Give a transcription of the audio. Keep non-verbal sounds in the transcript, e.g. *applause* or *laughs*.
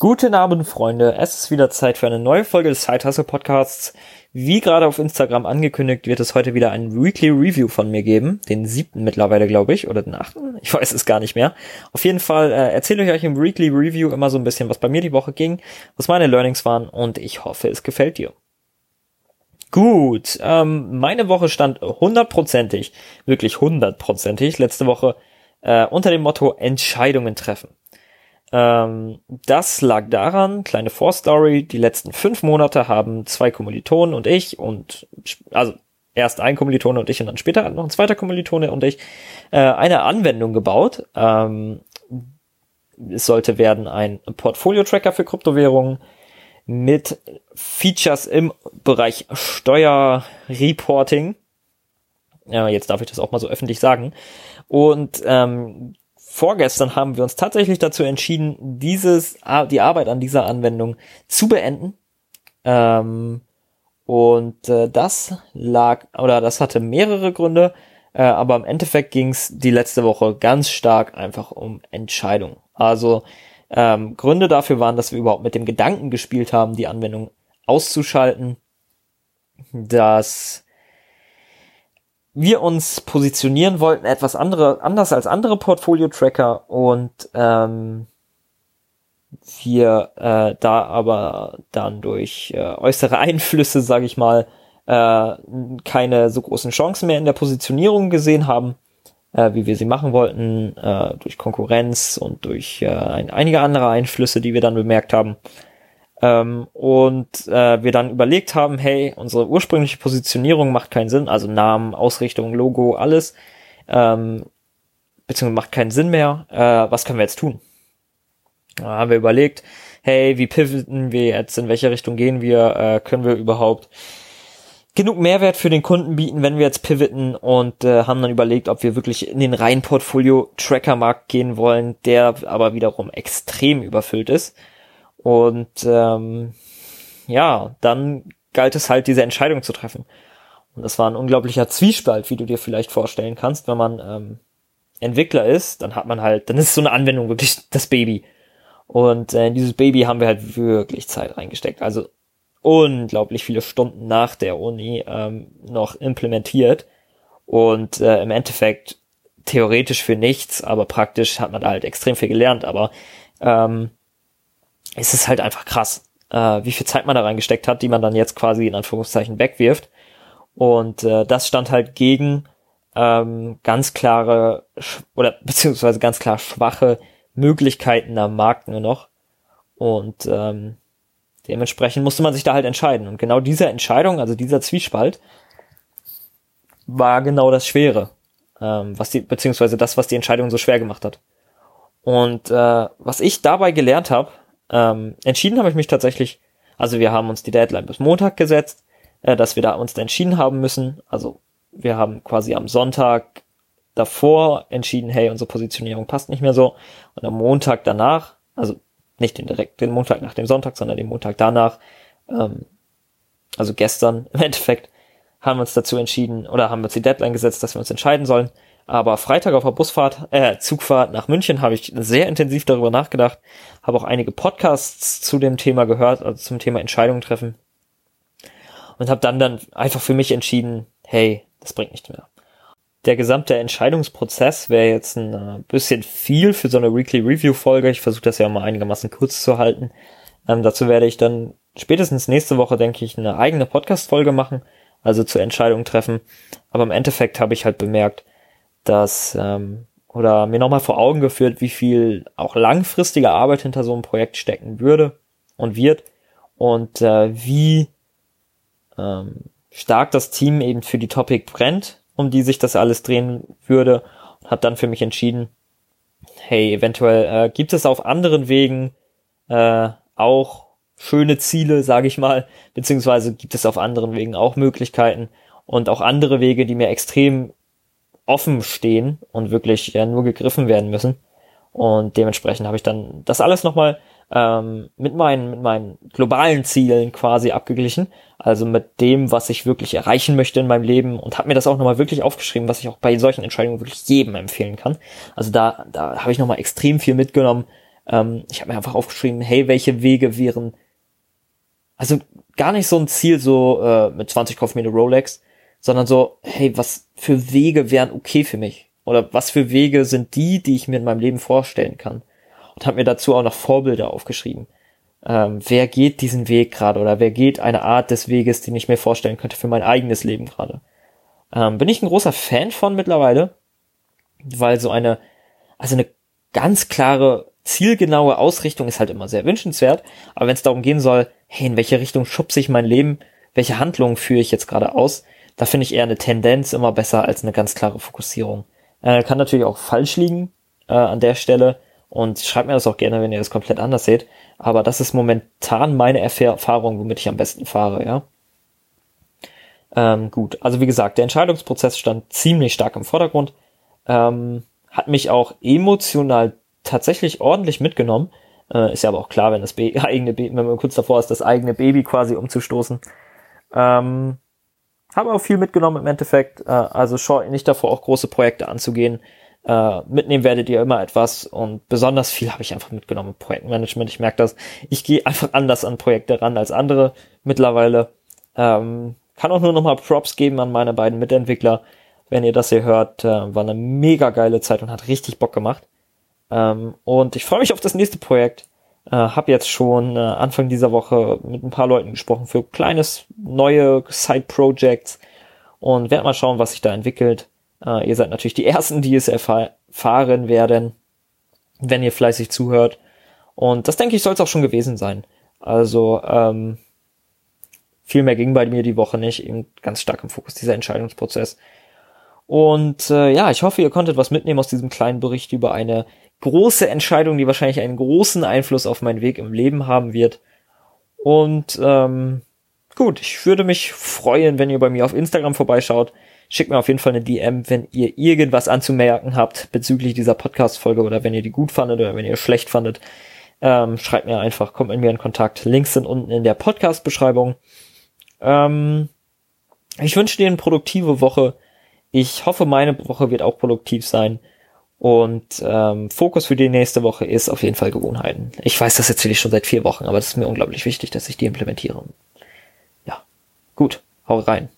Guten Abend, Freunde. Es ist wieder Zeit für eine neue Folge des Side Podcasts. Wie gerade auf Instagram angekündigt, wird es heute wieder ein Weekly Review von mir geben. Den siebten mittlerweile, glaube ich, oder den achten. Ich weiß es gar nicht mehr. Auf jeden Fall äh, erzähle ich euch im Weekly Review immer so ein bisschen, was bei mir die Woche ging, was meine Learnings waren und ich hoffe, es gefällt dir. Gut, ähm, meine Woche stand hundertprozentig, wirklich hundertprozentig, letzte Woche äh, unter dem Motto Entscheidungen treffen. Ähm, das lag daran, kleine Vorstory, die letzten fünf Monate haben zwei Kommilitonen und ich und, also erst ein Kommilitone und ich und dann später noch ein zweiter Kommilitone und ich, äh, eine Anwendung gebaut. Ähm, es sollte werden ein Portfolio-Tracker für Kryptowährungen mit Features im Bereich Steuerreporting. Ja, jetzt darf ich das auch mal so öffentlich sagen. Und ähm, vorgestern haben wir uns tatsächlich dazu entschieden, dieses, die Arbeit an dieser Anwendung zu beenden. Ähm, und äh, das lag, oder das hatte mehrere Gründe, äh, aber im Endeffekt ging es die letzte Woche ganz stark einfach um Entscheidungen. Also ähm, Gründe dafür waren, dass wir überhaupt mit dem Gedanken gespielt haben, die Anwendung auszuschalten, dass wir uns positionieren wollten, etwas andere, anders als andere Portfolio-Tracker und ähm, wir äh, da aber dann durch äh, äußere Einflüsse, sage ich mal, äh, keine so großen Chancen mehr in der Positionierung gesehen haben, äh, wie wir sie machen wollten, äh, durch Konkurrenz und durch äh, ein, einige andere Einflüsse, die wir dann bemerkt haben. Ähm, und äh, wir dann überlegt haben, hey, unsere ursprüngliche Positionierung macht keinen Sinn, also Namen, Ausrichtung, Logo, alles, ähm, beziehungsweise macht keinen Sinn mehr. Äh, was können wir jetzt tun? Da haben wir überlegt, hey, wie pivoten wir jetzt, in welche Richtung gehen wir, äh, können wir überhaupt genug Mehrwert für den Kunden bieten, wenn wir jetzt pivoten und äh, haben dann überlegt, ob wir wirklich in den reinen Portfolio-Tracker-Markt gehen wollen, der aber wiederum extrem überfüllt ist. Und ähm, ja, dann galt es halt, diese Entscheidung zu treffen. Und das war ein unglaublicher Zwiespalt, wie du dir vielleicht vorstellen kannst, wenn man ähm, Entwickler ist, dann hat man halt, dann ist so eine Anwendung wirklich das Baby. Und äh, in dieses Baby haben wir halt wirklich Zeit reingesteckt. Also unglaublich viele Stunden nach der Uni ähm, noch implementiert. Und äh, im Endeffekt theoretisch für nichts, aber praktisch hat man da halt extrem viel gelernt. Aber ähm, es ist halt einfach krass, äh, wie viel Zeit man da reingesteckt hat, die man dann jetzt quasi in Anführungszeichen wegwirft. Und äh, das stand halt gegen ähm, ganz klare oder *laughs* beziehungsweise ganz klar schwache Möglichkeiten am Markt nur noch. Und ähm, dementsprechend musste man sich da halt entscheiden. Und genau diese Entscheidung, also dieser Zwiespalt, war genau das Schwere, ähm, was die, beziehungsweise das, was die Entscheidung so schwer gemacht hat. Und äh, was ich dabei gelernt habe, ähm, entschieden habe ich mich tatsächlich, also wir haben uns die Deadline bis Montag gesetzt, äh, dass wir da uns da entschieden haben müssen. Also wir haben quasi am Sonntag davor entschieden, hey, unsere Positionierung passt nicht mehr so. Und am Montag danach, also nicht den direkt den Montag nach dem Sonntag, sondern den Montag danach, ähm, also gestern *laughs* im Endeffekt, haben wir uns dazu entschieden oder haben wir uns die Deadline gesetzt, dass wir uns entscheiden sollen. Aber Freitag auf der Busfahrt, äh, Zugfahrt nach München habe ich sehr intensiv darüber nachgedacht, habe auch einige Podcasts zu dem Thema gehört, also zum Thema Entscheidungen treffen. Und habe dann dann einfach für mich entschieden, hey, das bringt nichts mehr. Der gesamte Entscheidungsprozess wäre jetzt ein äh, bisschen viel für so eine Weekly Review Folge. Ich versuche das ja mal einigermaßen kurz zu halten. Ähm, dazu werde ich dann spätestens nächste Woche, denke ich, eine eigene Podcast-Folge machen, also zur Entscheidung treffen. Aber im Endeffekt habe ich halt bemerkt, dass ähm, oder mir nochmal vor Augen geführt, wie viel auch langfristige Arbeit hinter so einem Projekt stecken würde und wird und äh, wie ähm, stark das Team eben für die Topic brennt, um die sich das alles drehen würde und habe dann für mich entschieden, hey, eventuell äh, gibt es auf anderen Wegen äh, auch schöne Ziele, sage ich mal, beziehungsweise gibt es auf anderen Wegen auch Möglichkeiten und auch andere Wege, die mir extrem offen stehen und wirklich ja, nur gegriffen werden müssen. Und dementsprechend habe ich dann das alles nochmal ähm, mit meinen, mit meinen globalen Zielen quasi abgeglichen. Also mit dem, was ich wirklich erreichen möchte in meinem Leben und habe mir das auch nochmal wirklich aufgeschrieben, was ich auch bei solchen Entscheidungen wirklich jedem empfehlen kann. Also da, da habe ich nochmal extrem viel mitgenommen, Ähm, ich habe mir einfach aufgeschrieben, hey, welche Wege wären, also gar nicht so ein Ziel so äh, mit 20 kauf mir eine Rolex, sondern so, hey, was für Wege wären okay für mich? Oder was für Wege sind die, die ich mir in meinem Leben vorstellen kann? Und habe mir dazu auch noch Vorbilder aufgeschrieben. Ähm, wer geht diesen Weg gerade oder wer geht eine Art des Weges, den ich mir vorstellen könnte für mein eigenes Leben gerade? Ähm, bin ich ein großer Fan von mittlerweile, weil so eine, also eine ganz klare, zielgenaue Ausrichtung ist halt immer sehr wünschenswert. Aber wenn es darum gehen soll, hey, in welche Richtung schubse ich mein Leben, welche Handlungen führe ich jetzt gerade aus, da finde ich eher eine Tendenz immer besser als eine ganz klare Fokussierung. Äh, kann natürlich auch falsch liegen äh, an der Stelle und schreibt mir das auch gerne, wenn ihr das komplett anders seht. Aber das ist momentan meine Erfahrung, womit ich am besten fahre, ja. Ähm, gut, also wie gesagt, der Entscheidungsprozess stand ziemlich stark im Vordergrund, ähm, hat mich auch emotional tatsächlich ordentlich mitgenommen. Äh, ist ja aber auch klar, wenn das Be *laughs* eigene Baby, wenn man kurz davor ist, das eigene Baby quasi umzustoßen. Ähm, habe auch viel mitgenommen im Endeffekt. Äh, also scheut nicht davor, auch große Projekte anzugehen. Äh, mitnehmen werdet ihr immer etwas und besonders viel habe ich einfach mitgenommen im Projektmanagement. Ich merke das. Ich gehe einfach anders an Projekte ran als andere mittlerweile. Ähm, kann auch nur nochmal Props geben an meine beiden Mitentwickler. Wenn ihr das hier hört, äh, war eine mega geile Zeit und hat richtig Bock gemacht. Ähm, und ich freue mich auf das nächste Projekt. Äh, hab jetzt schon äh, Anfang dieser Woche mit ein paar Leuten gesprochen für kleines neue Side-Projects und werde mal schauen, was sich da entwickelt. Äh, ihr seid natürlich die *laughs* Ersten, die es erfahren werden, wenn ihr fleißig zuhört. Und das denke ich, soll es auch schon gewesen sein. Also ähm, viel mehr ging bei mir die Woche nicht, eben ganz stark im Fokus dieser Entscheidungsprozess. Und äh, ja, ich hoffe, ihr konntet was mitnehmen aus diesem kleinen Bericht über eine große Entscheidung, die wahrscheinlich einen großen Einfluss auf meinen Weg im Leben haben wird. Und ähm, gut, ich würde mich freuen, wenn ihr bei mir auf Instagram vorbeischaut. Schickt mir auf jeden Fall eine DM, wenn ihr irgendwas anzumerken habt bezüglich dieser Podcast-Folge oder wenn ihr die gut fandet oder wenn ihr schlecht fandet. Ähm, schreibt mir einfach, kommt mit mir in Kontakt. Links sind unten in der Podcast-Beschreibung. Ähm, ich wünsche dir eine produktive Woche. Ich hoffe, meine Woche wird auch produktiv sein. Und ähm, Fokus für die nächste Woche ist auf jeden Fall Gewohnheiten. Ich weiß, das erzähle ich schon seit vier Wochen, aber das ist mir unglaublich wichtig, dass ich die implementiere. Ja, gut, hau rein.